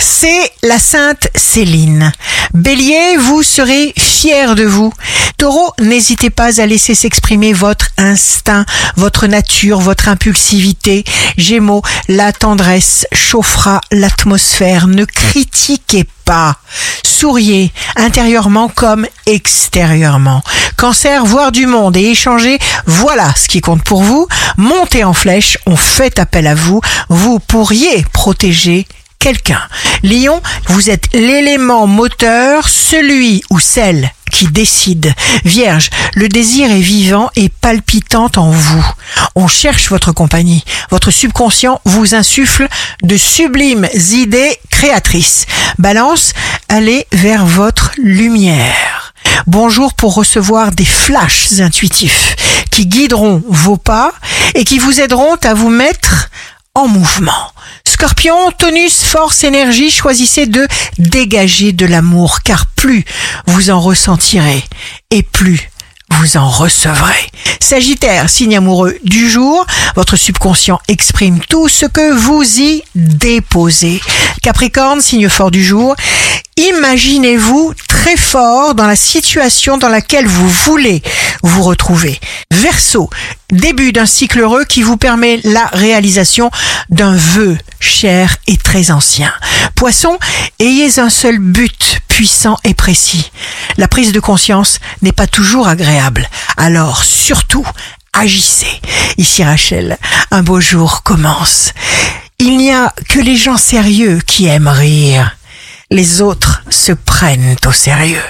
c'est la Sainte Céline. Bélier, vous serez fier de vous. Taureau, n'hésitez pas à laisser s'exprimer votre instinct, votre nature, votre impulsivité. Gémeaux, la tendresse chauffera l'atmosphère. Ne critiquez pas. Souriez, intérieurement comme extérieurement. Cancer, voir du monde et échanger, voilà ce qui compte pour vous. Montez en flèche, on fait appel à vous. Vous pourriez protéger quelqu'un. Lion, vous êtes l'élément moteur, celui ou celle qui décide. Vierge, le désir est vivant et palpitant en vous. On cherche votre compagnie. Votre subconscient vous insuffle de sublimes idées créatrices. Balance, allez vers votre lumière. Bonjour pour recevoir des flashs intuitifs qui guideront vos pas et qui vous aideront à vous mettre en mouvement. Scorpion, tonus, force, énergie, choisissez de dégager de l'amour, car plus vous en ressentirez et plus vous en recevrez. Sagittaire, signe amoureux du jour, votre subconscient exprime tout ce que vous y déposez. Capricorne, signe fort du jour, imaginez-vous très fort dans la situation dans laquelle vous voulez vous retrouver. Verseau, début d'un cycle heureux qui vous permet la réalisation d'un vœu cher et très ancien. Poisson, ayez un seul but puissant et précis. La prise de conscience n'est pas toujours agréable. Alors surtout, agissez. Ici Rachel, un beau jour commence. Il n'y a que les gens sérieux qui aiment rire. Les autres se prennent au sérieux.